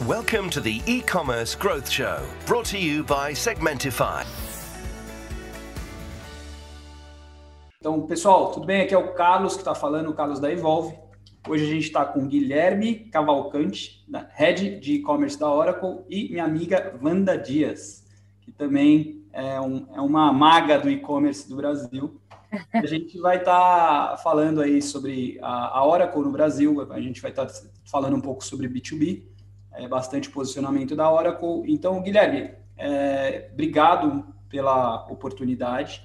Welcome to the e-commerce growth show, brought to you by Segmentify. Então, pessoal, tudo bem? Aqui é o Carlos que está falando, o Carlos da Evolve. Hoje a gente está com Guilherme Cavalcante, Head de E-Commerce da Oracle, e minha amiga Wanda Dias, que também é, um, é uma maga do e-commerce do Brasil. A gente vai estar tá falando aí sobre a, a, Oracle no Brasil, a gente vai estar tá falando um pouco sobre B2B, é, bastante posicionamento da Oracle. Então, Guilherme, é, obrigado pela oportunidade,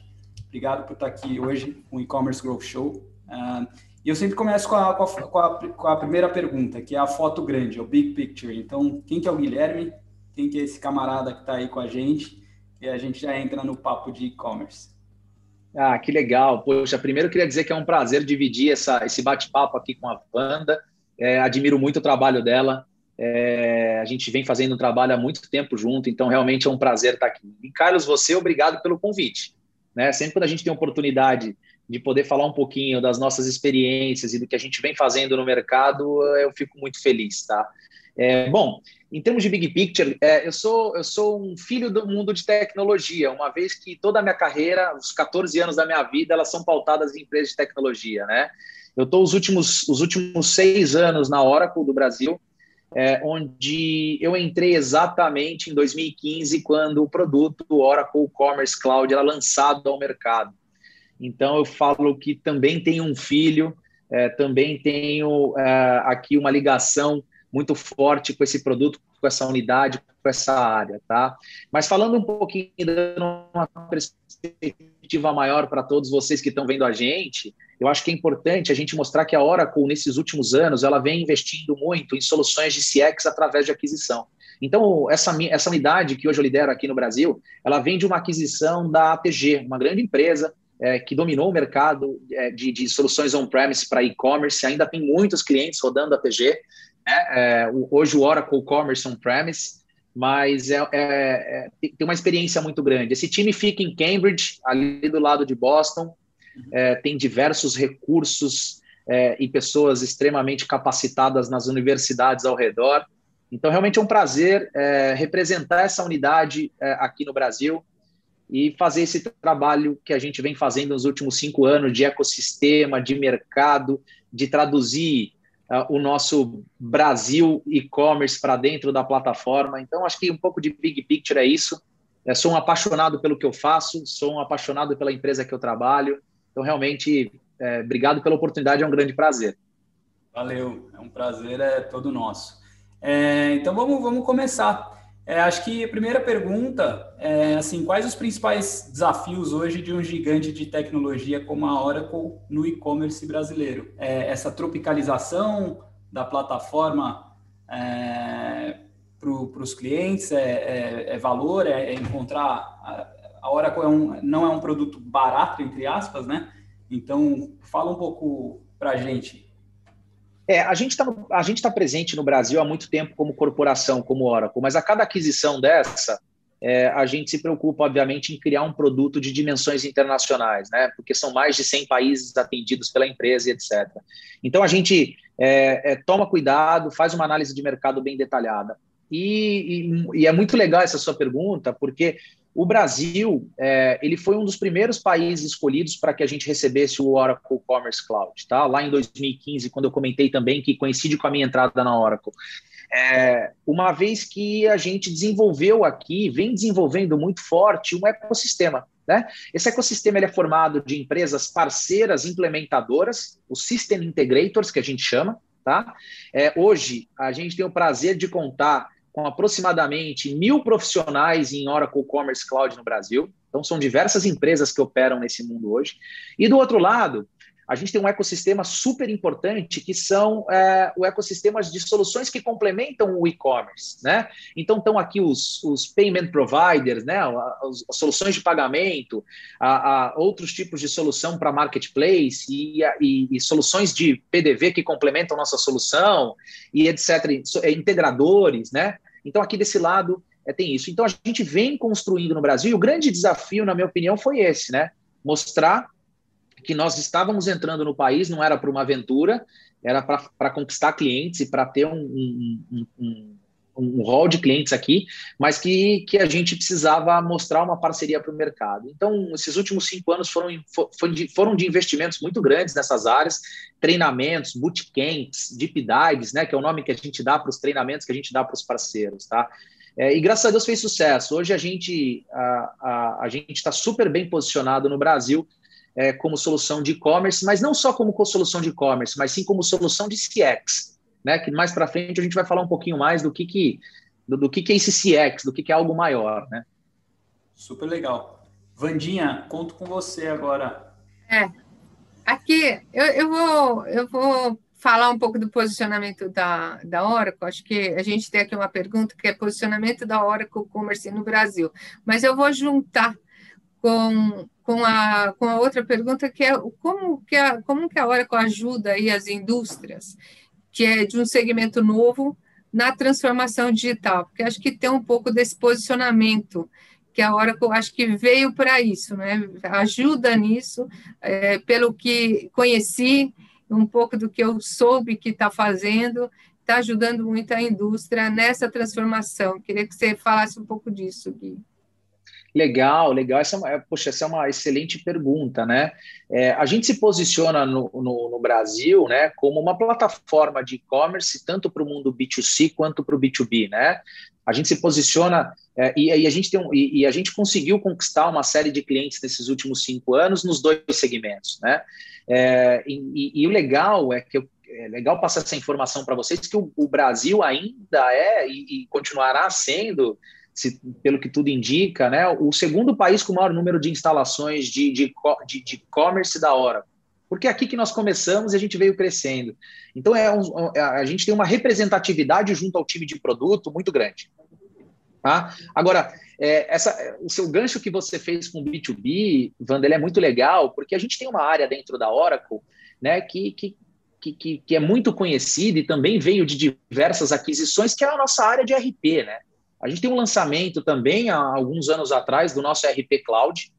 obrigado por estar aqui hoje com o E-Commerce Growth Show. Uh, e eu sempre começo com a, com, a, com, a, com a, primeira pergunta, que é a foto grande, o big picture. Então, quem que é o Guilherme? Quem que é esse camarada que está aí com a gente? E a gente já entra no papo de e-commerce. Ah, que legal. Poxa, primeiro eu queria dizer que é um prazer dividir essa, esse bate-papo aqui com a Wanda. É, admiro muito o trabalho dela. É, a gente vem fazendo um trabalho há muito tempo junto, então realmente é um prazer estar aqui. E Carlos, você, obrigado pelo convite. Né? Sempre quando a gente tem a oportunidade de poder falar um pouquinho das nossas experiências e do que a gente vem fazendo no mercado, eu fico muito feliz, tá? É, bom, em termos de big picture, é, eu, sou, eu sou um filho do mundo de tecnologia, uma vez que toda a minha carreira, os 14 anos da minha vida, elas são pautadas em empresas de tecnologia, né? Eu estou os últimos, os últimos seis anos na Oracle do Brasil, é, onde eu entrei exatamente em 2015, quando o produto Oracle Commerce Cloud era lançado ao mercado. Então, eu falo que também tenho um filho, é, também tenho é, aqui uma ligação muito forte com esse produto, com essa unidade, com essa área, tá? Mas falando um pouquinho, dando uma perspectiva maior para todos vocês que estão vendo a gente, eu acho que é importante a gente mostrar que a Oracle, nesses últimos anos, ela vem investindo muito em soluções de CX através de aquisição. Então, essa, essa unidade que hoje eu lidero aqui no Brasil, ela vem de uma aquisição da ATG, uma grande empresa é, que dominou o mercado é, de, de, soluções on-premise para e-commerce, ainda tem muitos clientes rodando a TG. Né? É, hoje o Oracle Commerce on-premise, mas é, é, é tem uma experiência muito grande. Esse time fica em Cambridge, ali do lado de Boston, é, tem diversos recursos e pessoas extremamente capacitadas nas universidades ao redor. Então, realmente é um prazer representar essa unidade aqui no Brasil e fazer esse trabalho que a gente vem fazendo nos últimos cinco anos de ecossistema, de mercado, de traduzir o nosso Brasil e-commerce para dentro da plataforma. Então, acho que um pouco de big picture é isso. Eu sou um apaixonado pelo que eu faço, sou um apaixonado pela empresa que eu trabalho. Então, realmente, é, obrigado pela oportunidade, é um grande prazer. Valeu, é um prazer, é todo nosso. É, então, vamos, vamos começar. É, acho que a primeira pergunta é assim, quais os principais desafios hoje de um gigante de tecnologia como a Oracle no e-commerce brasileiro? É essa tropicalização da plataforma é, para os clientes é, é, é valor, é, é encontrar a, Oracle um, não é um produto barato entre aspas, né? Então fala um pouco para a gente é, a gente está tá presente no Brasil há muito tempo como corporação, como Oracle, mas a cada aquisição dessa, é, a gente se preocupa, obviamente, em criar um produto de dimensões internacionais, né? Porque são mais de 100 países atendidos pela empresa e etc. Então, a gente é, é, toma cuidado, faz uma análise de mercado bem detalhada. E, e, e, é muito legal essa sua pergunta, porque o Brasil é, ele foi um dos primeiros países escolhidos para que a gente recebesse o Oracle Commerce Cloud, tá? Lá em 2015, quando eu comentei também que coincide com a minha entrada na Oracle. É, uma vez que a gente desenvolveu aqui, vem desenvolvendo muito forte um ecossistema. Né? Esse ecossistema ele é formado de empresas parceiras implementadoras, os System Integrators, que a gente chama. Tá? É, hoje, a gente tem o prazer de contar com aproximadamente mil profissionais em Oracle Commerce Cloud no Brasil. Então, são diversas empresas que operam nesse mundo hoje. E do outro lado, a gente tem um ecossistema super importante que são é, o ecossistema de soluções que complementam o e-commerce, né? Então estão aqui os, os payment providers, né? As, as soluções de pagamento, a, a outros tipos de solução para marketplace e, e, e, soluções de PDV que complementam nossa solução e etc. Integradores, né? Então, aqui desse lado é, tem isso. Então, a gente vem construindo no Brasil, e o grande desafio, na minha opinião, foi esse, né? Mostrar que nós estávamos entrando no país, não era para uma aventura, era para conquistar clientes e para ter um, um, um, um rol de clientes aqui, mas que, que a gente precisava mostrar uma parceria para o mercado. Então, esses últimos cinco anos foram, foram de investimentos muito grandes nessas áreas, treinamentos, bootcamps, deep dives, né, que é o nome que a gente dá para os treinamentos que a gente dá para os parceiros, tá? É, e graças a Deus fez sucesso. Hoje a gente a, a, a gente está super bem posicionado no Brasil é, como solução de e-commerce, mas não só como solução de e-commerce, mas sim como solução de CX, né? Que mais para frente a gente vai falar um pouquinho mais do que, que, do, do que, que é esse CX, do que, que é algo maior, né? Super legal. Vandinha, conto com você agora. É, aqui eu, eu, vou, eu vou falar um pouco do posicionamento da, da Oracle. Acho que a gente tem aqui uma pergunta que é posicionamento da Oracle Commerce no Brasil, mas eu vou juntar com, com, a, com a outra pergunta que é como que a, como que a Oracle ajuda aí as indústrias que é de um segmento novo na transformação digital, porque acho que tem um pouco desse posicionamento que a Oracle acho que veio para isso, né? Ajuda nisso, é, pelo que conheci, um pouco do que eu soube que está fazendo, está ajudando muito a indústria nessa transformação. Queria que você falasse um pouco disso, Gui. Legal, legal. Essa é uma, poxa, essa é uma excelente pergunta, né? É, a gente se posiciona no, no, no, Brasil, né, como uma plataforma de e-commerce tanto para o mundo B2C quanto para o B2B, né? A gente se posiciona é, e, e, a gente tem um, e, e, a gente conseguiu conquistar uma série de clientes nesses últimos cinco anos nos dois segmentos, né? É, e, e, o legal é que eu, é legal passar essa informação para vocês que o, o, Brasil ainda é e, e continuará sendo se, pelo que tudo indica, né, o segundo país com o maior número de instalações de, de, de, de e-commerce da hora. Porque é aqui que nós começamos e a gente veio crescendo. Então, é um, é, a gente tem uma representatividade junto ao time de produto muito grande. Tá? Agora, é, essa, o seu gancho que você fez com o B2B, Wanda, é muito legal, porque a gente tem uma área dentro da Oracle né, que, que, que, que é muito conhecida e também veio de diversas aquisições, que é a nossa área de RP, né? A gente tem um lançamento também, há alguns anos atrás, do nosso RP Cloud,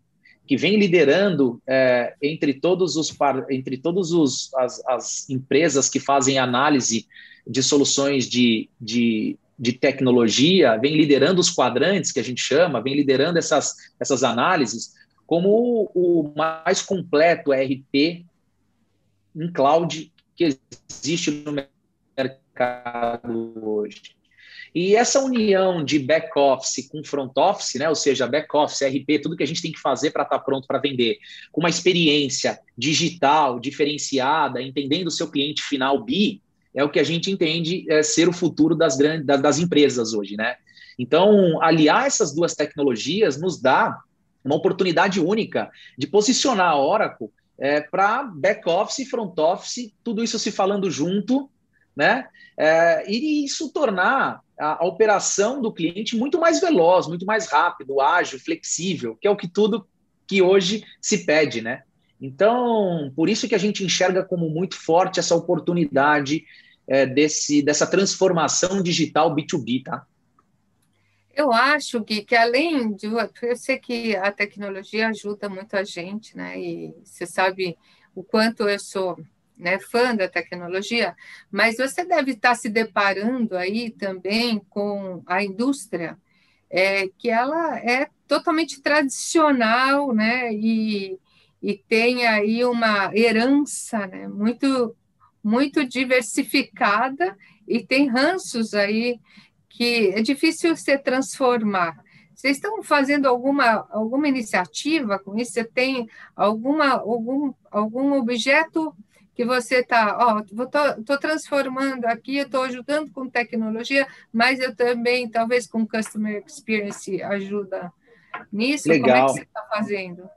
que vem liderando é, entre todos os entre todos os, as, as, empresas que fazem análise de soluções de, de, de, tecnologia, vem liderando os quadrantes que a gente chama, vem liderando essas, essas análises como o, o mais completo RP em cloud que existe no mercado hoje. E essa união de back-office com front-office, né, ou seja, back-office, RP, tudo que a gente tem que fazer para estar tá pronto para vender, com uma experiência digital, diferenciada, entendendo o seu cliente final B, é o que a gente entende é, ser o futuro das, grandes, das, empresas hoje. Né? Então, aliar essas duas tecnologias nos dá uma oportunidade única de posicionar a Oracle é, para back-office e front-office, tudo isso se falando junto, né? É, e isso tornar a, a, operação do cliente muito mais veloz, muito mais rápido, ágil, flexível, que é o que tudo que hoje se pede, né? Então, por isso que a gente enxerga como muito forte essa oportunidade é, desse, dessa transformação digital B2B, tá? Eu acho que, que além de. Eu sei que a tecnologia ajuda muito a gente, né? E você sabe o quanto eu sou né, fã da tecnologia, mas você deve estar se deparando aí também com a indústria, é, que ela é totalmente tradicional, né, e, e tem aí uma herança, né, muito, muito diversificada e tem ranços aí que é difícil se transformar. Vocês estão fazendo alguma, alguma iniciativa com isso? Você tem alguma, algum, algum objeto que você está, ó, estou transformando aqui, estou ajudando com tecnologia, mas eu também, talvez com Customer Experience, ajuda nisso? Legal. Como é que você está fazendo?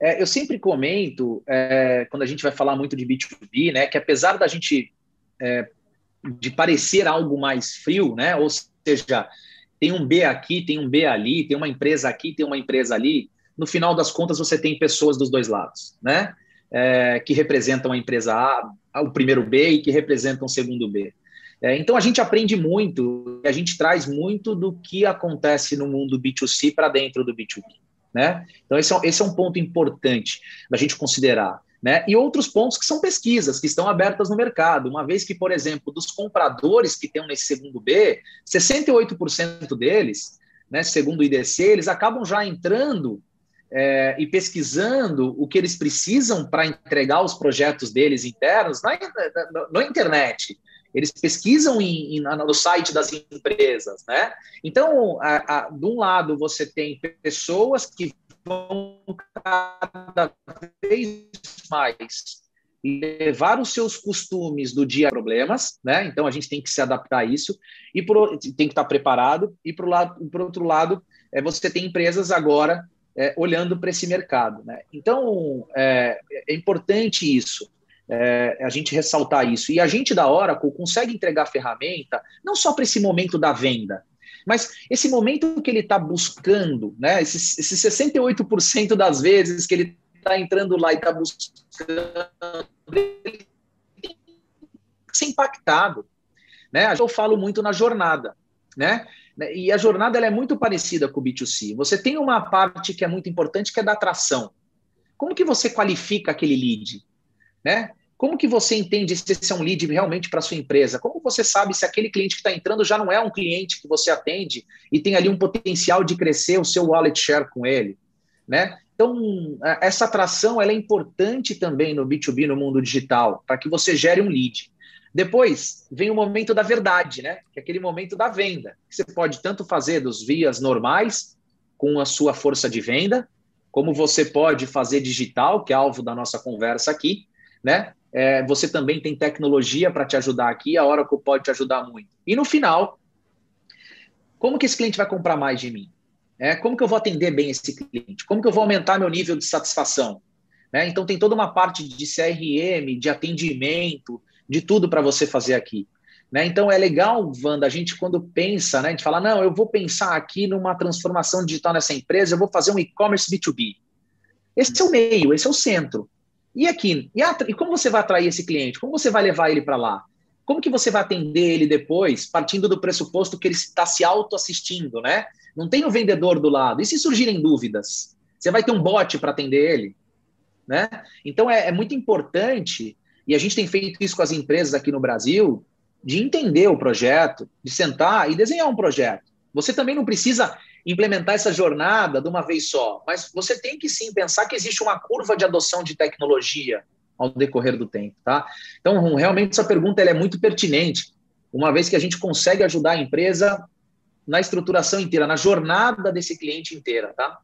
É, eu sempre comento, é, quando a gente vai falar muito de B2B, né, que apesar da gente é, de parecer algo mais frio, né, ou seja, tem um B aqui, tem um B ali, tem uma empresa aqui, tem uma empresa ali, no final das contas você tem pessoas dos dois lados, né? É, que representam a empresa A, o primeiro B e que representam o segundo B. É, então a gente aprende muito, a gente traz muito do que acontece no mundo B2C para dentro do B2B. Né? Então esse é, esse é um ponto importante da gente considerar. Né? E outros pontos que são pesquisas que estão abertas no mercado, uma vez que, por exemplo, dos compradores que estão nesse segundo B, 68% deles, né, segundo o IDC, eles acabam já entrando é, e pesquisando o que eles precisam para entregar os projetos deles internos na, na, na internet. Eles pesquisam em, em, no site das empresas, né? Então, a, a, de um lado, você tem pessoas que vão cada vez mais levar os seus costumes do dia a problemas, né? Então a gente tem que se adaptar a isso e por, tem que estar preparado. E por lado, por outro lado, é, você tem empresas agora é, olhando para esse mercado, né? Então é, é importante isso. É, a gente ressaltar isso. E a gente da Oracle consegue entregar ferramenta não só para esse momento da venda, mas esse momento que ele está buscando, né, esses, esses 68% das vezes que ele está entrando lá e está buscando, ele tem que ser impactado. Né? Eu falo muito na jornada. Né? E a jornada é muito parecida com o B2C. Você tem uma parte que é muito importante, que é da atração. Como que você qualifica aquele lead? Né? Como que você entende se esse é um lead realmente para sua empresa? Como você sabe se aquele cliente que está entrando já não é um cliente que você atende e tem ali um potencial de crescer o seu wallet share com ele? Né? Então, essa atração ela é importante também no B2B, no mundo digital, para que você gere um lead. Depois vem o momento da verdade, né? Que é aquele momento da venda. Que você pode tanto fazer dos vias normais, com a sua força de venda, como você pode fazer digital, que é alvo da nossa conversa aqui, né? É, você também tem tecnologia para te ajudar aqui, a Oracle pode te ajudar muito. E no final, como que esse cliente vai comprar mais de mim? É, como que eu vou atender bem esse cliente? Como que eu vou aumentar meu nível de satisfação? É, então tem toda uma parte de CRM, de atendimento, de tudo para você fazer aqui. Né? Então é legal, Wanda, a gente quando pensa, né, a gente fala, não, eu vou pensar aqui numa transformação digital nessa empresa, eu vou fazer um e-commerce B2B. Esse é o meio, esse é o centro. E aqui, e, e como você vai atrair esse cliente? Como você vai levar ele para lá? Como que você vai atender ele depois, partindo do pressuposto que ele está se auto-assistindo, né? Não tem o um vendedor do lado. E se surgirem dúvidas? Você vai ter um bot para atender ele? Né? Então é, é muito importante, e a gente tem feito isso com as empresas aqui no Brasil, de entender o projeto, de sentar e desenhar um projeto. Você também não precisa implementar essa jornada de uma vez só, mas você tem que sim pensar que existe uma curva de adoção de tecnologia ao decorrer do tempo, tá? Então, realmente essa pergunta é muito pertinente, uma vez que a gente consegue ajudar a empresa na estruturação inteira, na jornada desse cliente inteira, tá?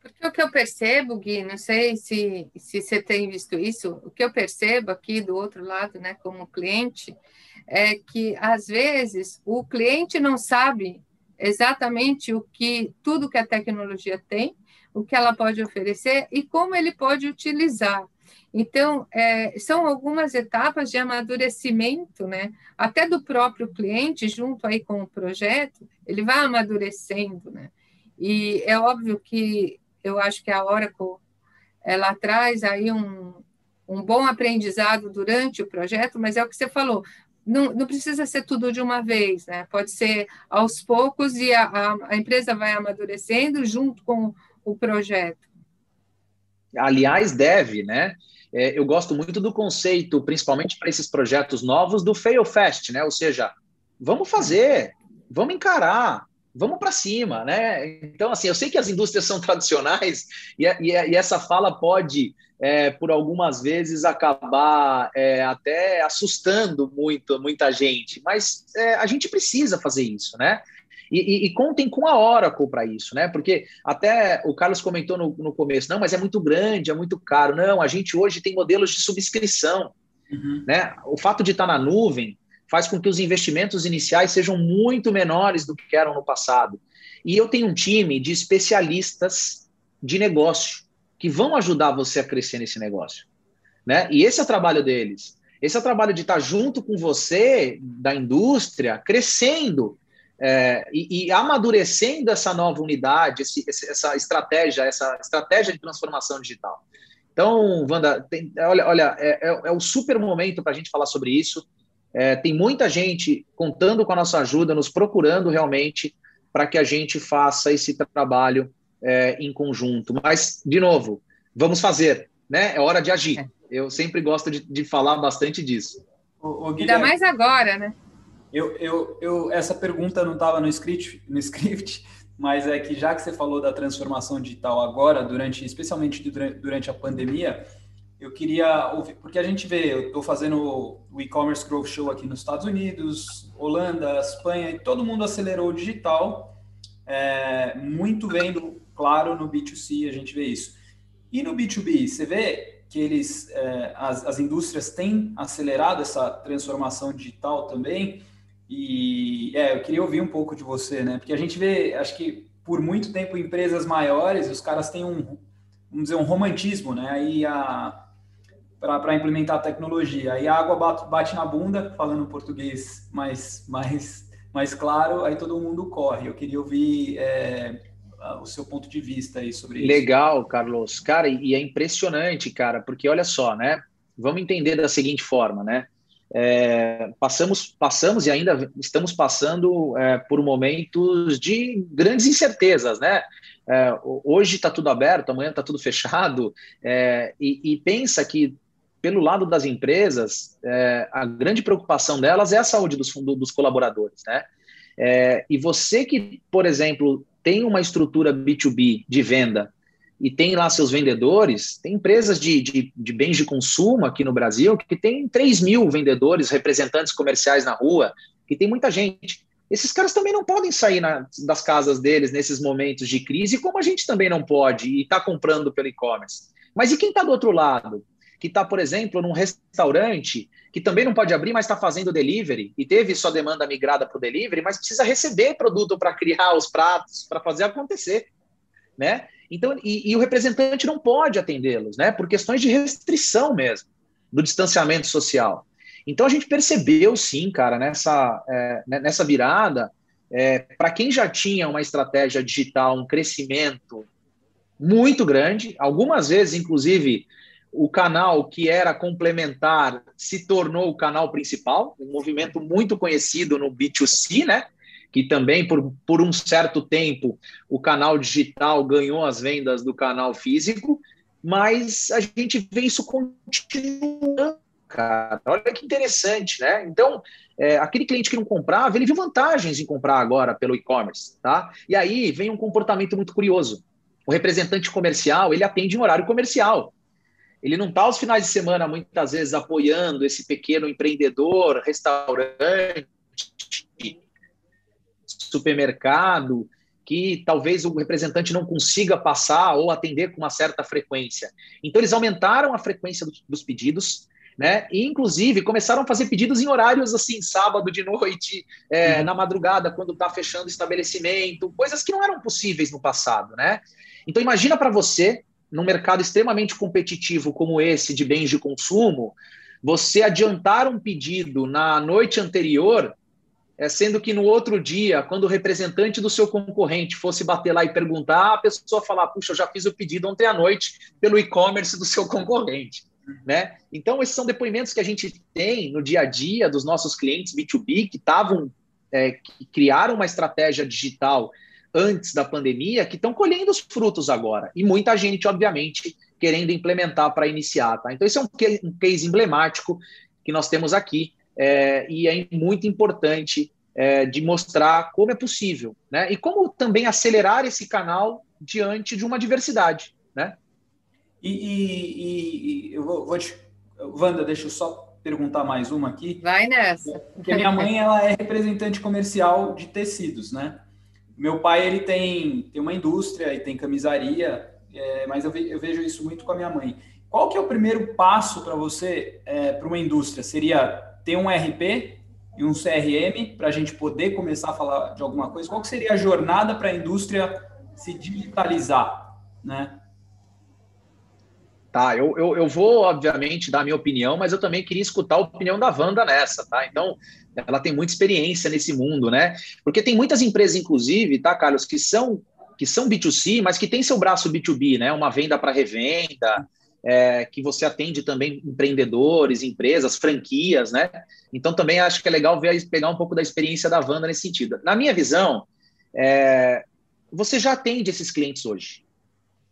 Porque o que eu percebo, Gui, não sei se, se você tem visto isso, o que eu percebo aqui do outro lado, né, como cliente, é que às vezes o cliente não sabe exatamente o que tudo que a tecnologia tem, o que ela pode oferecer e como ele pode utilizar. Então, é, são algumas etapas de amadurecimento, né? Até do próprio cliente, junto aí com o projeto, ele vai amadurecendo, né? E é óbvio que eu acho que a Oracle, ela traz aí um, um bom aprendizado durante o projeto, mas é o que você falou, não, não, precisa ser tudo de uma vez, né? Pode ser aos poucos e a, a, a empresa vai amadurecendo junto com o projeto. Aliás, deve, né? É, eu gosto muito do conceito, principalmente para esses projetos novos, do fail fast, né? Ou seja, vamos fazer, vamos encarar, vamos para cima, né? Então, assim, eu sei que as indústrias são tradicionais e, e, e essa fala pode, é, por algumas vezes, acabar é, até assustando muito, muita gente, mas é, a gente precisa fazer isso, né? E, e, contem com a Oracle para isso, né? Porque até o Carlos comentou no, no, começo, não, mas é muito grande, é muito caro. Não, a gente hoje tem modelos de subscrição. Uhum. Né? O fato de estar na nuvem faz com que os investimentos iniciais sejam muito menores do que eram no passado. E eu tenho um time de especialistas de negócio que vão ajudar você a crescer nesse negócio. Né? E esse é o trabalho deles. Esse é o trabalho de estar junto com você, da indústria, crescendo é, e, e, amadurecendo essa nova unidade, esse, essa estratégia, essa estratégia de transformação digital. Então, Wanda, tem, olha, olha é, é, é o super momento para a gente falar sobre isso. É, tem muita gente contando com a nossa ajuda, nos procurando realmente para que a gente faça esse trabalho é, em conjunto. Mas, de novo, vamos fazer. né? É hora de agir. É. Eu sempre gosto de, de falar bastante disso. O, o Ainda mais agora, né? Eu, eu, eu, essa pergunta não estava no script, no script, mas é que já que você falou da transformação digital agora, durante, especialmente durante a pandemia, eu queria ouvir, porque a gente vê, eu estou fazendo o e-commerce growth show aqui nos Estados Unidos, Holanda, Espanha, e todo mundo acelerou o digital, é, muito vendo, claro, no B2C a gente vê isso. E no B2B, você vê que eles, é, as, as indústrias têm acelerado essa transformação digital também, e é, eu queria ouvir um pouco de você, né? Porque a gente vê, acho que por muito tempo empresas maiores, os caras têm um, vamos dizer, um romantismo, né? Aí a para implementar a tecnologia. Aí a água bate, na bunda, falando português mais, mais, mais claro, aí todo mundo corre. Eu queria ouvir é, o seu ponto de vista aí sobre Legal, isso. Legal, Carlos. Cara, e é impressionante, cara, porque olha só, né? Vamos entender da seguinte forma, né? É, passamos, passamos e ainda estamos passando é, por momentos de grandes incertezas, né? É, hoje está tudo aberto, amanhã está tudo fechado, é, e, e, pensa que pelo lado das empresas, é, a grande preocupação delas é a saúde dos, dos colaboradores, né? É, e você que, por exemplo, tem uma estrutura B2B de venda e tem lá seus vendedores, tem empresas de, de, de, bens de consumo aqui no Brasil que tem 3 mil vendedores, representantes comerciais na rua, que tem muita gente. Esses caras também não podem sair na, das casas deles nesses momentos de crise, como a gente também não pode e está comprando pelo e-commerce. Mas e quem está do outro lado? Que está, por exemplo, num restaurante que também não pode abrir, mas está fazendo delivery e teve sua demanda migrada para o delivery, mas precisa receber produto para criar os pratos, para fazer acontecer, né? Então, e, e o representante não pode atendê-los, né? Por questões de restrição mesmo, do distanciamento social. Então a gente percebeu sim, cara, nessa, é, né, nessa virada, é, para quem já tinha uma estratégia digital, um crescimento muito grande, algumas vezes, inclusive, o canal que era complementar se tornou o canal principal, um movimento muito conhecido no B2C, né? que também por, por um certo tempo o canal digital ganhou as vendas do canal físico, mas a gente vê isso continuando, cara. Olha que interessante, né? Então, é, aquele cliente que não comprava, ele viu vantagens em comprar agora pelo e-commerce, tá? E aí vem um comportamento muito curioso. O representante comercial, ele atende em horário comercial. Ele não está aos finais de semana, muitas vezes, apoiando esse pequeno empreendedor, restaurante, supermercado, que talvez o representante não consiga passar ou atender com uma certa frequência. Então, eles aumentaram a frequência dos pedidos, né? E, inclusive, começaram a fazer pedidos em horários assim, sábado de noite, é, uhum. na madrugada, quando está fechando o estabelecimento, coisas que não eram possíveis no passado, né? Então, imagina para você, num mercado extremamente competitivo como esse de bens de consumo, você adiantar um pedido na noite anterior é, sendo que no outro dia, quando o representante do seu concorrente fosse bater lá e perguntar, a pessoa falar, puxa, eu já fiz o pedido ontem à noite pelo e-commerce do seu concorrente. Né? Então, esses são depoimentos que a gente tem no dia a dia dos nossos clientes B2B que estavam, é, que criaram uma estratégia digital antes da pandemia, que estão colhendo os frutos agora. E muita gente, obviamente, querendo implementar para iniciar. Tá? Então, esse é um case, um case emblemático que nós temos aqui é, e é muito importante é, de mostrar como é possível, né? E como também acelerar esse canal diante de uma diversidade, né? E, e, e eu vou, vou te, Wanda, deixa eu só perguntar mais uma aqui. Vai nessa. Porque minha mãe ela é representante comercial de tecidos, né? Meu pai ele tem, tem uma indústria e tem camisaria, é, mas eu, ve, eu vejo isso muito com a minha mãe. Qual que é o primeiro passo para você é, para uma indústria? Seria ter um RP e um CRM para a gente poder começar a falar de alguma coisa? Qual seria a jornada para a indústria se digitalizar, né? Tá, eu, eu, eu, vou, obviamente, dar a minha opinião, mas eu também queria escutar a opinião da Wanda nessa, tá? Então, ela tem muita experiência nesse mundo, né? Porque tem muitas empresas, inclusive, tá, Carlos, que são, que são B2C, mas que tem seu braço B2B, né? Uma venda para revenda, é, que você atende também empreendedores, empresas, franquias, né? Então também acho que é legal ver, pegar um pouco da experiência da Wanda nesse sentido. Na minha visão, é, você já atende esses clientes hoje,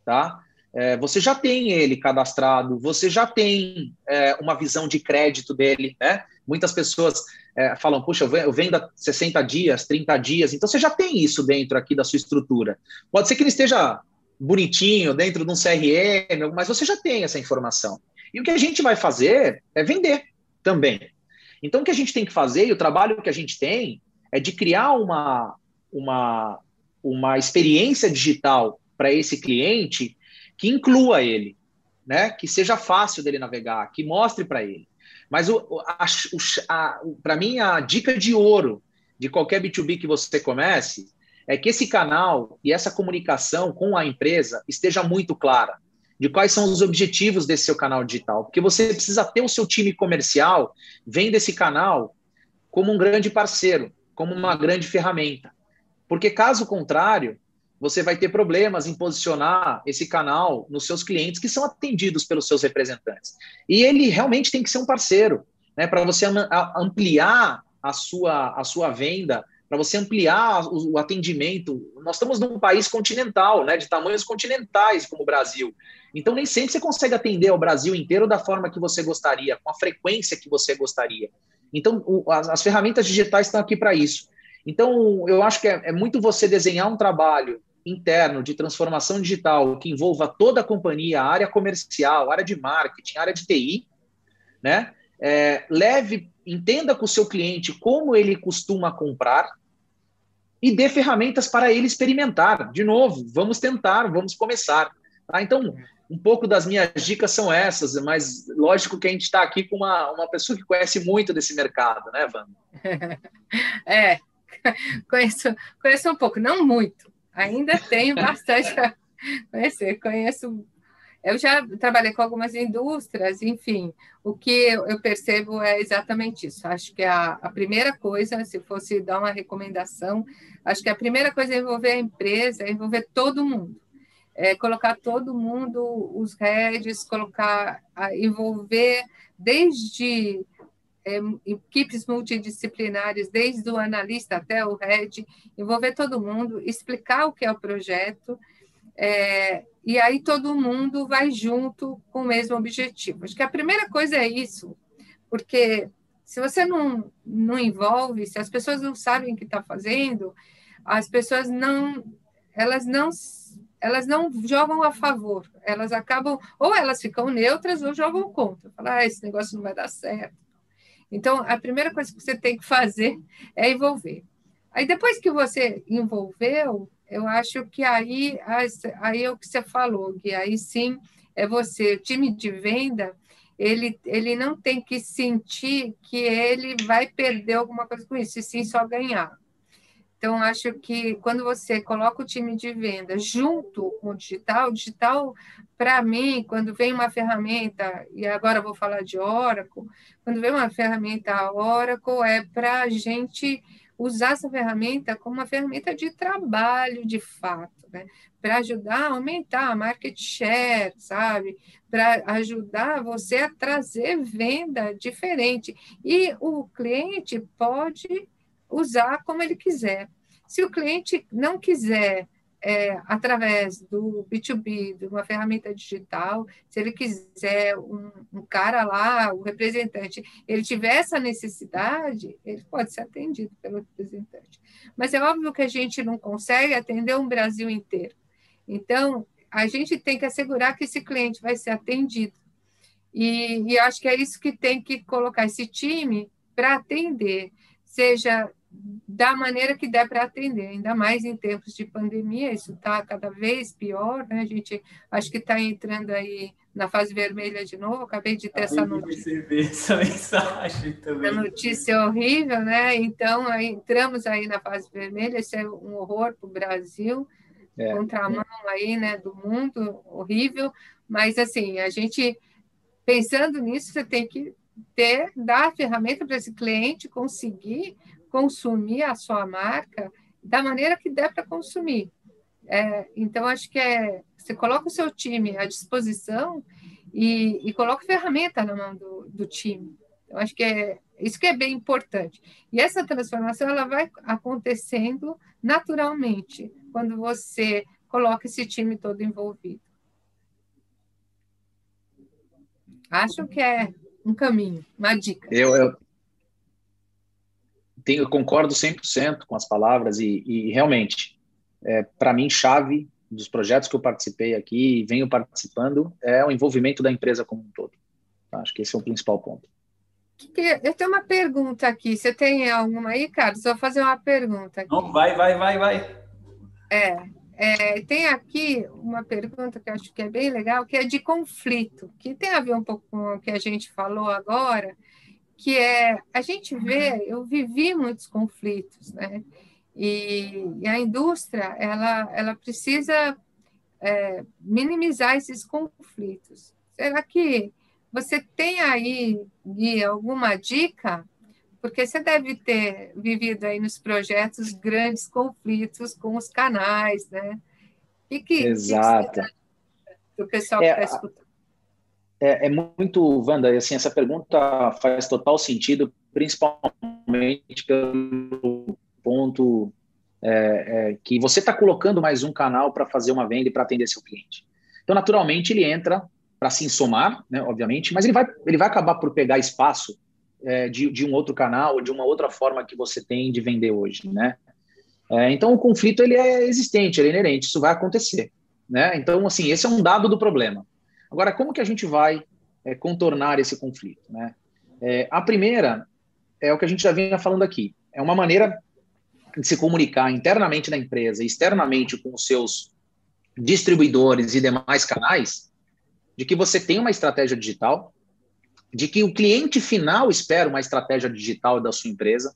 tá? É, você já tem ele cadastrado, você já tem é, uma visão de crédito dele, né? Muitas pessoas é, falam, puxa, eu vendo há 60 dias, 30 dias, então você já tem isso dentro aqui da sua estrutura. Pode ser que ele esteja bonitinho dentro de um CRM, mas você já tem essa informação. E o que a gente vai fazer é vender também. Então, o que a gente tem que fazer, e o trabalho que a gente tem, é de criar uma, uma, uma experiência digital para esse cliente que inclua ele, né? que seja fácil dele navegar, que mostre para ele. Mas para mim, a dica de ouro de qualquer B2B que você comece é que esse canal e essa comunicação com a empresa esteja muito clara de quais são os objetivos desse seu canal digital, porque você precisa ter o seu time comercial vendo esse canal como um grande parceiro, como uma grande ferramenta. Porque caso contrário, você vai ter problemas em posicionar esse canal nos seus clientes que são atendidos pelos seus representantes. E ele realmente tem que ser um parceiro, né, para você ampliar a sua, a sua venda, para você ampliar o, o, atendimento. Nós estamos num país continental, né, de tamanhos continentais como o Brasil. Então, nem sempre você consegue atender ao Brasil inteiro da forma que você gostaria, com a frequência que você gostaria. Então, o, as, as, ferramentas digitais estão aqui para isso. Então, eu acho que é, é muito você desenhar um trabalho interno de transformação digital que envolva toda a companhia, a área comercial, a área de marketing, a área de TI, né? É, leve, entenda com o seu cliente como ele costuma comprar e dê ferramentas para ele experimentar. De novo, vamos tentar, vamos começar. Tá? Então, um pouco das minhas dicas são essas, mas lógico que a gente está aqui com uma, uma pessoa que conhece muito desse mercado, né, Wanda? É, conheço, conheço um pouco, não muito, ainda tenho bastante a conhecer. Conheço. Eu já trabalhei com algumas indústrias, enfim, o que eu percebo é exatamente isso. Acho que a, a primeira coisa, se fosse dar uma recomendação, acho que a primeira coisa é envolver a empresa, é envolver todo mundo. É colocar todo mundo, os redes, colocar, envolver desde é, equipes multidisciplinares, desde o analista até o head, envolver todo mundo, explicar o que é o projeto, é, e aí todo mundo vai junto com o mesmo objetivo. Acho que a primeira coisa é isso, porque se você não, não envolve, se as pessoas não sabem o que está fazendo, as pessoas não, elas não elas não jogam a favor, elas acabam, ou elas ficam neutras ou jogam contra. Falar, ah, esse negócio não vai dar certo. Então, a primeira coisa que você tem que fazer é envolver. Aí, depois que você envolveu, eu acho que aí, aí é o que você falou, que aí sim é você, o time de venda, ele, ele não tem que sentir que ele vai perder alguma coisa com isso, e sim só ganhar. Então, acho que quando você coloca o time de venda junto com o digital, o digital, para mim, quando vem uma ferramenta, e agora vou falar de Oracle, quando vem uma ferramenta Oracle, é para a gente usar essa ferramenta como uma ferramenta de trabalho, de fato, né? para ajudar a aumentar a market share, sabe? Para ajudar você a trazer venda diferente. E o cliente pode usar como ele quiser. Se o cliente não quiser, é, através do B2B, de uma ferramenta digital, se ele quiser um, um, cara lá, o representante, ele tiver essa necessidade, ele pode ser atendido pelo representante. Mas é óbvio que a gente não consegue atender um Brasil inteiro. Então, a gente tem que assegurar que esse cliente vai ser atendido. E, e acho que é isso que tem que colocar esse time para atender, seja da maneira que der para atender, ainda mais em tempos de pandemia, isso está cada vez pior, né? A gente acho que está entrando aí na fase vermelha de novo, acabei de ter essa notícia. essa mensagem também. A notícia horrível, né? Então, aí, entramos aí na fase vermelha, isso é um horror para o Brasil, é, contramão é. aí, né, do mundo, horrível, mas assim, a gente pensando nisso, você tem que ter, dar a ferramenta para esse cliente conseguir consumir a sua marca da maneira que der para consumir. É, então, acho que é, você coloca o seu time à disposição e, e coloca ferramenta na mão do, do time. Eu acho que é isso que é bem importante. E essa transformação ela vai acontecendo naturalmente quando você coloca esse time todo envolvido. Acho que é um caminho, uma dica. Eu, eu tenho, concordo 100% com as palavras e, e realmente, é, para mim, chave dos projetos que eu participei aqui e venho participando é o envolvimento da empresa como um todo. Acho que esse é o principal ponto. Eu tenho uma pergunta aqui. Você tem alguma aí, Carlos? Vou fazer uma pergunta aqui. Não, vai, vai, vai, vai. É, é, tem aqui uma pergunta que eu acho que é bem legal, que é de conflito, que tem a ver um pouco com o que a gente falou agora, que é a gente vê, eu vivi muitos conflitos, né? E, e a indústria ela, ela precisa é, minimizar esses conflitos. Será que você tem aí, Gui, alguma dica? Porque você deve ter vivido aí nos projetos grandes conflitos com os canais, né? E que, Exato. Que o pessoal é, está escutando. É, é, muito, Wanda, assim, essa pergunta faz total sentido, principalmente pelo ponto é, é, que você está colocando mais um canal para fazer uma venda e para atender seu cliente. Então, naturalmente, ele entra para se somar, né, obviamente, mas ele vai, ele vai acabar por pegar espaço é, de, de um outro canal ou de uma outra forma que você tem de vender hoje, né? É, então, o conflito ele é existente, ele é inerente, isso vai acontecer, né? Então, assim, esse é um dado do problema. Agora, como que a gente vai é, contornar esse conflito, né? É, a primeira é o que a gente já vinha falando aqui, é uma maneira de se comunicar internamente na empresa, externamente com os seus distribuidores e demais canais, de que você tem uma estratégia digital, de que o cliente final espera uma estratégia digital da sua empresa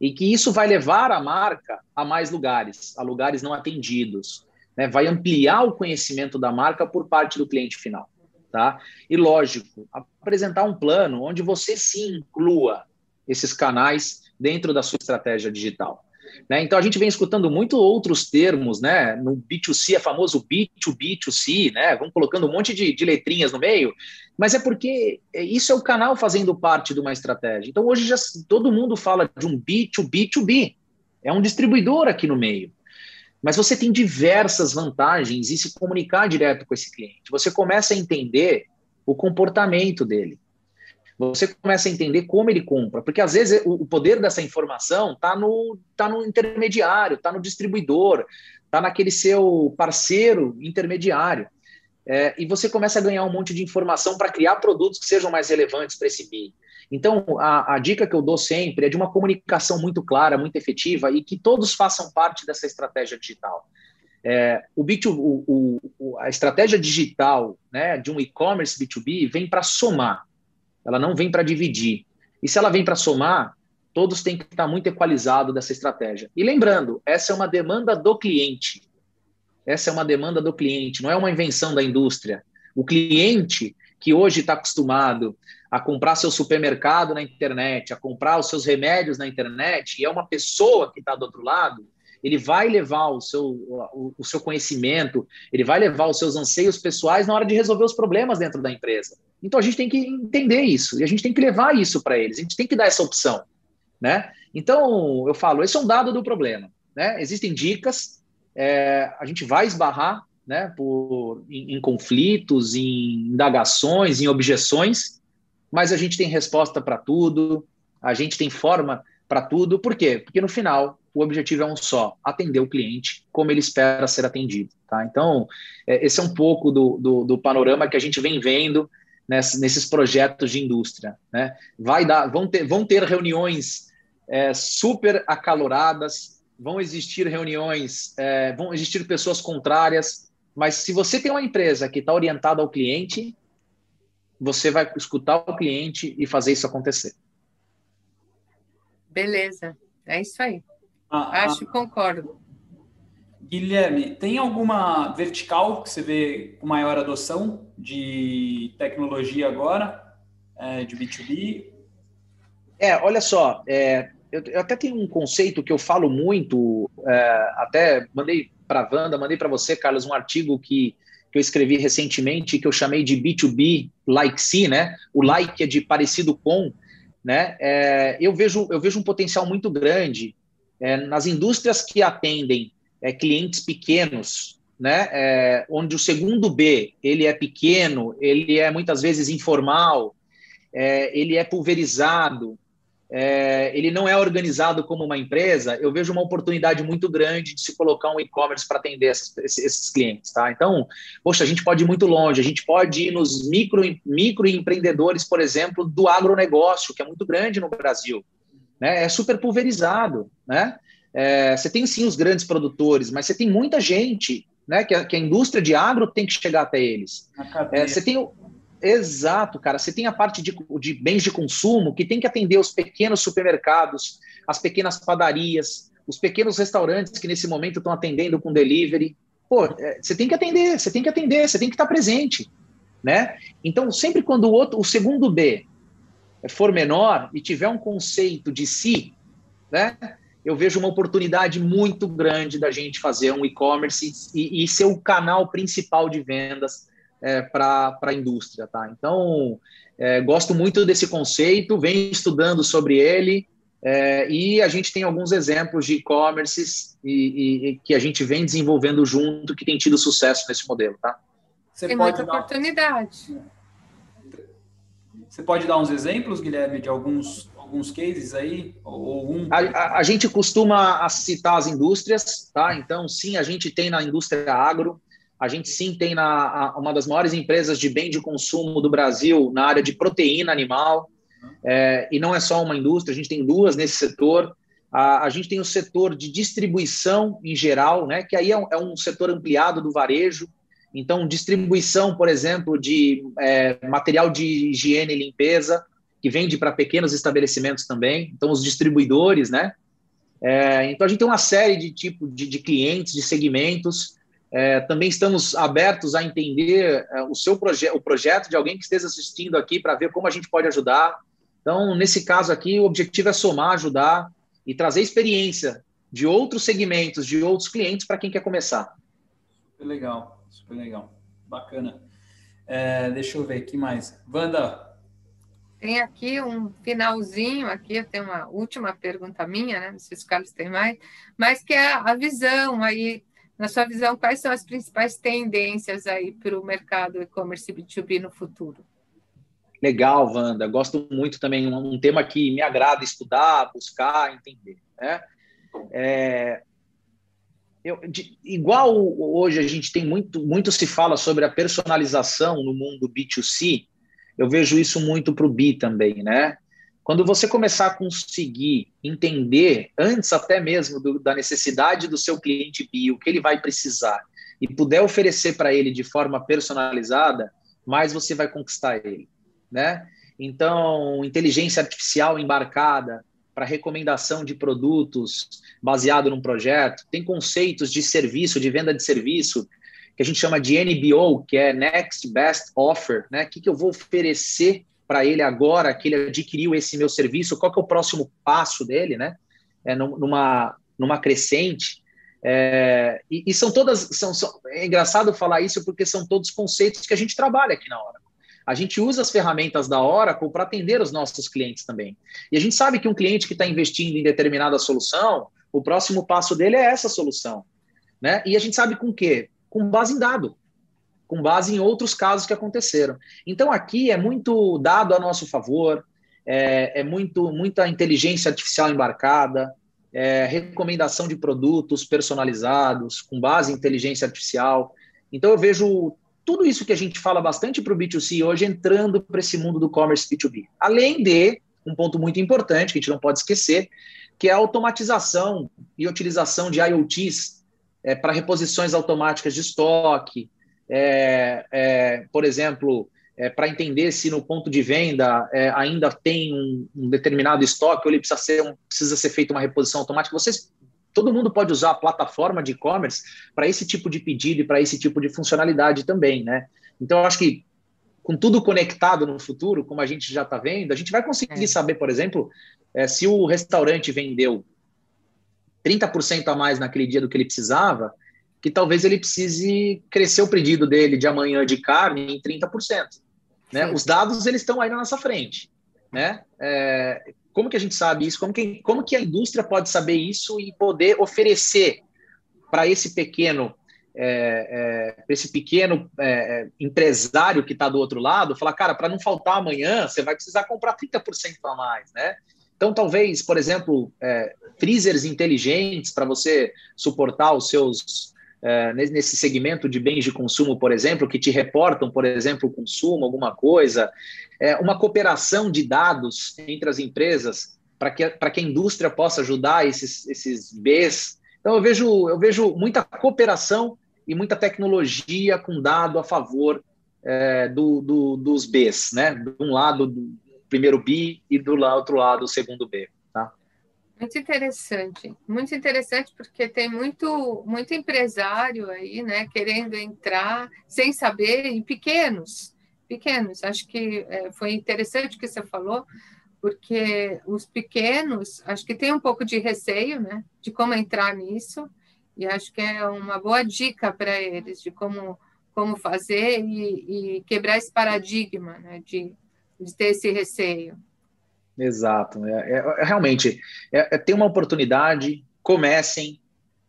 e que isso vai levar a marca a mais lugares, a lugares não atendidos, né? vai ampliar o conhecimento da marca por parte do cliente final. Tá? E lógico, apresentar um plano onde você se inclua esses canais dentro da sua estratégia digital. Né? Então a gente vem escutando muito outros termos, né? No B2C é famoso B2B2C, né? Vamos colocando um monte de, de letrinhas no meio, mas é porque isso é o canal fazendo parte de uma estratégia. Então hoje já todo mundo fala de um B2B2B, é um distribuidor aqui no meio. Mas você tem diversas vantagens em se comunicar direto com esse cliente. Você começa a entender o comportamento dele você começa a entender como ele compra, porque às vezes o poder dessa informação está no, tá no intermediário, está no distribuidor, está naquele seu parceiro intermediário. É, e você começa a ganhar um monte de informação para criar produtos que sejam mais relevantes para esse BI. Então, a, a, dica que eu dou sempre é de uma comunicação muito clara, muito efetiva e que todos façam parte dessa estratégia digital. É, o B2, o, o, a estratégia digital né, de um e-commerce B2B vem para somar. Ela não vem para dividir. E se ela vem para somar, todos têm que estar muito equalizados dessa estratégia. E lembrando, essa é uma demanda do cliente. Essa é uma demanda do cliente, não é uma invenção da indústria. O cliente que hoje está acostumado a comprar seu supermercado na internet, a comprar os seus remédios na internet, e é uma pessoa que está do outro lado, ele vai levar o seu, o, o, seu conhecimento, ele vai levar os seus anseios pessoais na hora de resolver os problemas dentro da empresa. Então a gente tem que entender isso e a gente tem que levar isso para eles, a gente tem que dar essa opção, né? Então eu falo, esse é um dado do problema, né? Existem dicas, é, a gente vai esbarrar, né, por, em, em conflitos, em indagações, em objeções, mas a gente tem resposta para tudo, a gente tem forma para tudo, por quê? Porque no final o objetivo é um só: atender o cliente como ele espera ser atendido. Tá? Então, é, esse é um pouco do, do, do, panorama que a gente vem vendo ness, nesses projetos de indústria. Né? Vai dar, vão, ter, vão ter reuniões é, super acaloradas, vão existir reuniões, é, vão existir pessoas contrárias, mas se você tem uma empresa que está orientada ao cliente, você vai escutar o cliente e fazer isso acontecer. Beleza, é isso aí. Ah, Acho, ah, concordo. Guilherme, tem alguma vertical que você vê com maior adoção de tecnologia agora, é, de B2B? É, olha só, é, eu, eu, até tenho um conceito que eu falo muito, é, até mandei para a Wanda, mandei para você, Carlos, um artigo que, que eu escrevi recentemente, que eu chamei de B2B like C, né? O like é de parecido com, né? É, eu, vejo, eu vejo um potencial muito grande é, nas indústrias que atendem é, clientes pequenos, né, é, onde o segundo B ele é pequeno, ele é muitas vezes informal, é, ele é pulverizado, é, ele não é organizado como uma empresa, eu vejo uma oportunidade muito grande de se colocar um e-commerce para atender esses, esses, clientes, tá? Então, poxa, a gente pode ir muito longe, a gente pode ir nos micro, microempreendedores, por exemplo, do agronegócio, que é muito grande no Brasil, né? É super pulverizado, né? É, você tem sim os grandes produtores, mas você tem muita gente, né? Que a, que a indústria de agro tem que chegar até eles. É, você tem o, Exato, cara. Você tem a parte de, de, bens de consumo que tem que atender os pequenos supermercados, as pequenas padarias, os pequenos restaurantes que nesse momento estão atendendo com delivery. Pô, é, você tem que atender, você tem que atender, você tem que estar presente, né? Então, sempre quando o outro, o segundo B for menor e tiver um conceito de si, né? Eu vejo uma oportunidade muito grande da gente fazer um e-commerce e, e ser o canal principal de vendas é, para a indústria. Tá? Então, é, gosto muito desse conceito, venho estudando sobre ele, é, e a gente tem alguns exemplos de e-commerces e, e, que a gente vem desenvolvendo junto que tem tido sucesso nesse modelo. Tá? Você tem muita dar... oportunidade. Você pode dar uns exemplos, Guilherme, de alguns, alguns cases aí? Ou um... a, a, a, gente costuma citar as indústrias, tá? Então, sim, a gente tem na indústria agro, a gente sim tem na, a, uma das maiores empresas de bem de consumo do Brasil na área de proteína animal, é, e não é só uma indústria, a gente tem duas nesse setor. A, a gente tem o setor de distribuição em geral, né, que aí é um, é um setor ampliado do varejo. Então, distribuição, por exemplo, de é, material de higiene e limpeza, que vende para pequenos estabelecimentos também. Então, os distribuidores, né? É, então, a gente tem uma série de tipo de, de clientes, de segmentos. É, também estamos abertos a entender é, o seu projeto, o projeto de alguém que esteja assistindo aqui para ver como a gente pode ajudar. Então, nesse caso aqui, o objetivo é somar, ajudar e trazer experiência de outros segmentos, de outros clientes para quem quer começar. Super legal, super legal, bacana. É, deixa eu ver aqui mais. Wanda. Tem aqui um finalzinho, aqui eu tenho uma última pergunta minha, né? Não sei se o Carlos tem mais, mas que é a visão aí na sua visão, quais são as principais tendências aí para o mercado e-commerce B2B no futuro? Legal, Wanda. Gosto muito também, um, tema que me agrada estudar, buscar, entender. Né? É, eu, de, igual hoje a gente tem muito, muito se fala sobre a personalização no mundo B2C, eu vejo isso muito para o B também, né? Quando você começar a conseguir entender, antes até mesmo do, da necessidade do seu cliente B, o que ele vai precisar, e puder oferecer para ele de forma personalizada, mais você vai conquistar ele, né? Então, inteligência artificial embarcada para recomendação de produtos baseado num projeto, tem conceitos de serviço, de venda de serviço, que a gente chama de NBO, que é Next Best Offer, né? O que, que eu vou oferecer para ele agora que ele adquiriu esse meu serviço, qual que é o próximo passo dele, né? É, numa, numa crescente. É, e, e, são todas. São, são, é engraçado falar isso porque são todos conceitos que a gente trabalha aqui na Oracle. A gente usa as ferramentas da Oracle para atender os nossos clientes também. E a gente sabe que um cliente que está investindo em determinada solução, o próximo passo dele é essa solução. Né? E a gente sabe com o quê? Com base em dado com base em outros casos que aconteceram. Então, aqui é muito dado a nosso favor, é, é muito muita inteligência artificial embarcada, é, recomendação de produtos personalizados, com base em inteligência artificial. Então, eu vejo tudo isso que a gente fala bastante para o B2C hoje entrando para esse mundo do commerce B2B. Além de um ponto muito importante que a gente não pode esquecer, que é a automatização e utilização de IoTs é, para reposições automáticas de estoque, é, é, por exemplo, é, para entender se no ponto de venda é, ainda tem um, um, determinado estoque ou ele precisa ser, um, precisa ser feita uma reposição automática. Vocês, todo mundo pode usar a plataforma de e-commerce para esse tipo de pedido e para esse tipo de funcionalidade também, né? Então, eu acho que com tudo conectado no futuro, como a gente já está vendo, a gente vai conseguir é. saber, por exemplo, é, se o restaurante vendeu 30% a mais naquele dia do que ele precisava, que talvez ele precise crescer o pedido dele de amanhã de carne em 30%. Né? Os dados eles estão aí na nossa frente. Né? É, como que a gente sabe isso? Como que, como que a indústria pode saber isso e poder oferecer para esse pequeno é, é, esse pequeno é, empresário que está do outro lado, falar, cara, para não faltar amanhã, você vai precisar comprar 30% a mais, né? Então, talvez, por exemplo, é, freezers inteligentes para você suportar os seus é, nesse segmento de bens de consumo, por exemplo, que te reportam, por exemplo, o consumo, alguma coisa, é, uma cooperação de dados entre as empresas para que, que a indústria possa ajudar esses, esses Bs. Então, eu vejo, eu vejo muita cooperação e muita tecnologia com dado a favor é, do, do, dos Bs, né? De um lado, do primeiro B e do outro lado, o segundo B. Muito interessante, muito interessante porque tem muito, muito empresário aí, né, querendo entrar sem saber, e pequenos, pequenos. Acho que é, foi interessante o que você falou, porque os pequenos, acho que tem um pouco de receio, né, de como entrar nisso, e acho que é uma boa dica para eles de como, como fazer e, e quebrar esse paradigma, né, de, de ter esse receio. Exato. É, é, é realmente, é, é, tem uma oportunidade, comecem.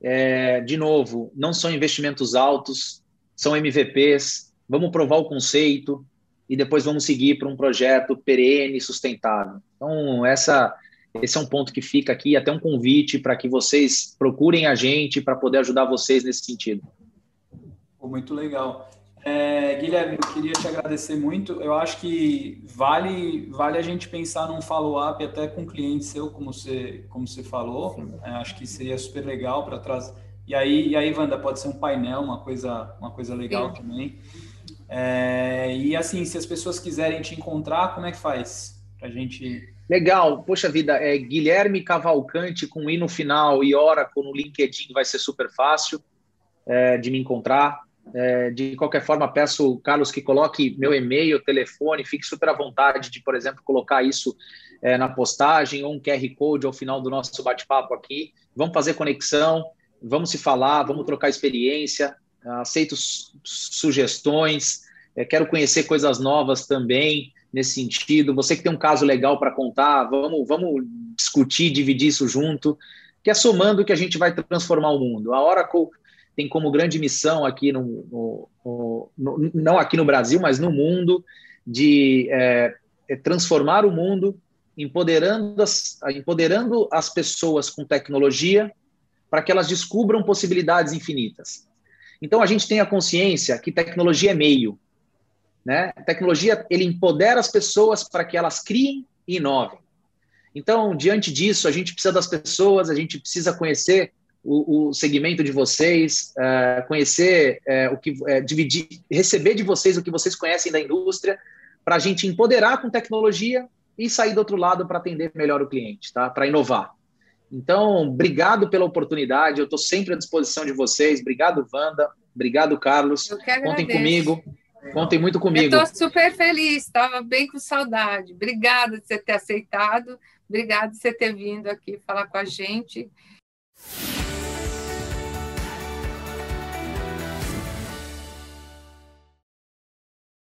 É, de novo, não são investimentos altos, são MVPs. Vamos provar o conceito e depois vamos seguir para um projeto perene, sustentável. Então, essa, esse é um ponto que fica aqui, até um convite para que vocês procurem a gente para poder ajudar vocês nesse sentido. Muito legal. É, Guilherme, eu queria te agradecer muito. Eu acho que vale vale a gente pensar num follow-up até com um cliente seu, como você, como você falou. É, acho que seria super legal para trás. E aí, e aí, Wanda, pode ser um painel, uma coisa, uma coisa legal Sim. também. É, e assim, se as pessoas quiserem te encontrar, como é que faz? Pra gente. Legal, poxa vida, é Guilherme Cavalcante com i no final e Oracle no LinkedIn vai ser super fácil é, de me encontrar. É, de qualquer forma, peço, Carlos, que coloque meu e-mail, telefone, fique super à vontade de, por exemplo, colocar isso é, na postagem ou um QR Code ao final do nosso bate-papo aqui. Vamos fazer conexão, vamos se falar, vamos trocar experiência, aceito sugestões, é, quero conhecer coisas novas também nesse sentido. Você que tem um caso legal para contar, vamos, vamos discutir, dividir isso junto, que é somando que a gente vai transformar o mundo. A Oracle tem como grande missão aqui no, no, no, não aqui no Brasil, mas no mundo, de é, é, transformar o mundo, empoderando as, empoderando as pessoas com tecnologia para que elas descubram possibilidades infinitas. Então a gente tem a consciência que tecnologia é meio, né? A tecnologia ele empodera as pessoas para que elas criem e inovem. Então, diante disso, a gente precisa das pessoas, a gente precisa conhecer o, o segmento de vocês, uh, conhecer uh, o que, uh, dividir, receber de vocês o que vocês conhecem da indústria, para a gente empoderar com tecnologia e sair do outro lado para atender melhor o cliente, tá? Para inovar. Então, obrigado pela oportunidade. Eu estou sempre à disposição de vocês. Obrigado, Wanda. Obrigado, Carlos. Contem comigo. Contem muito comigo. Eu estou super feliz. Estava bem com saudade. Obrigada de você ter aceitado. Obrigada de você ter vindo aqui falar com a gente.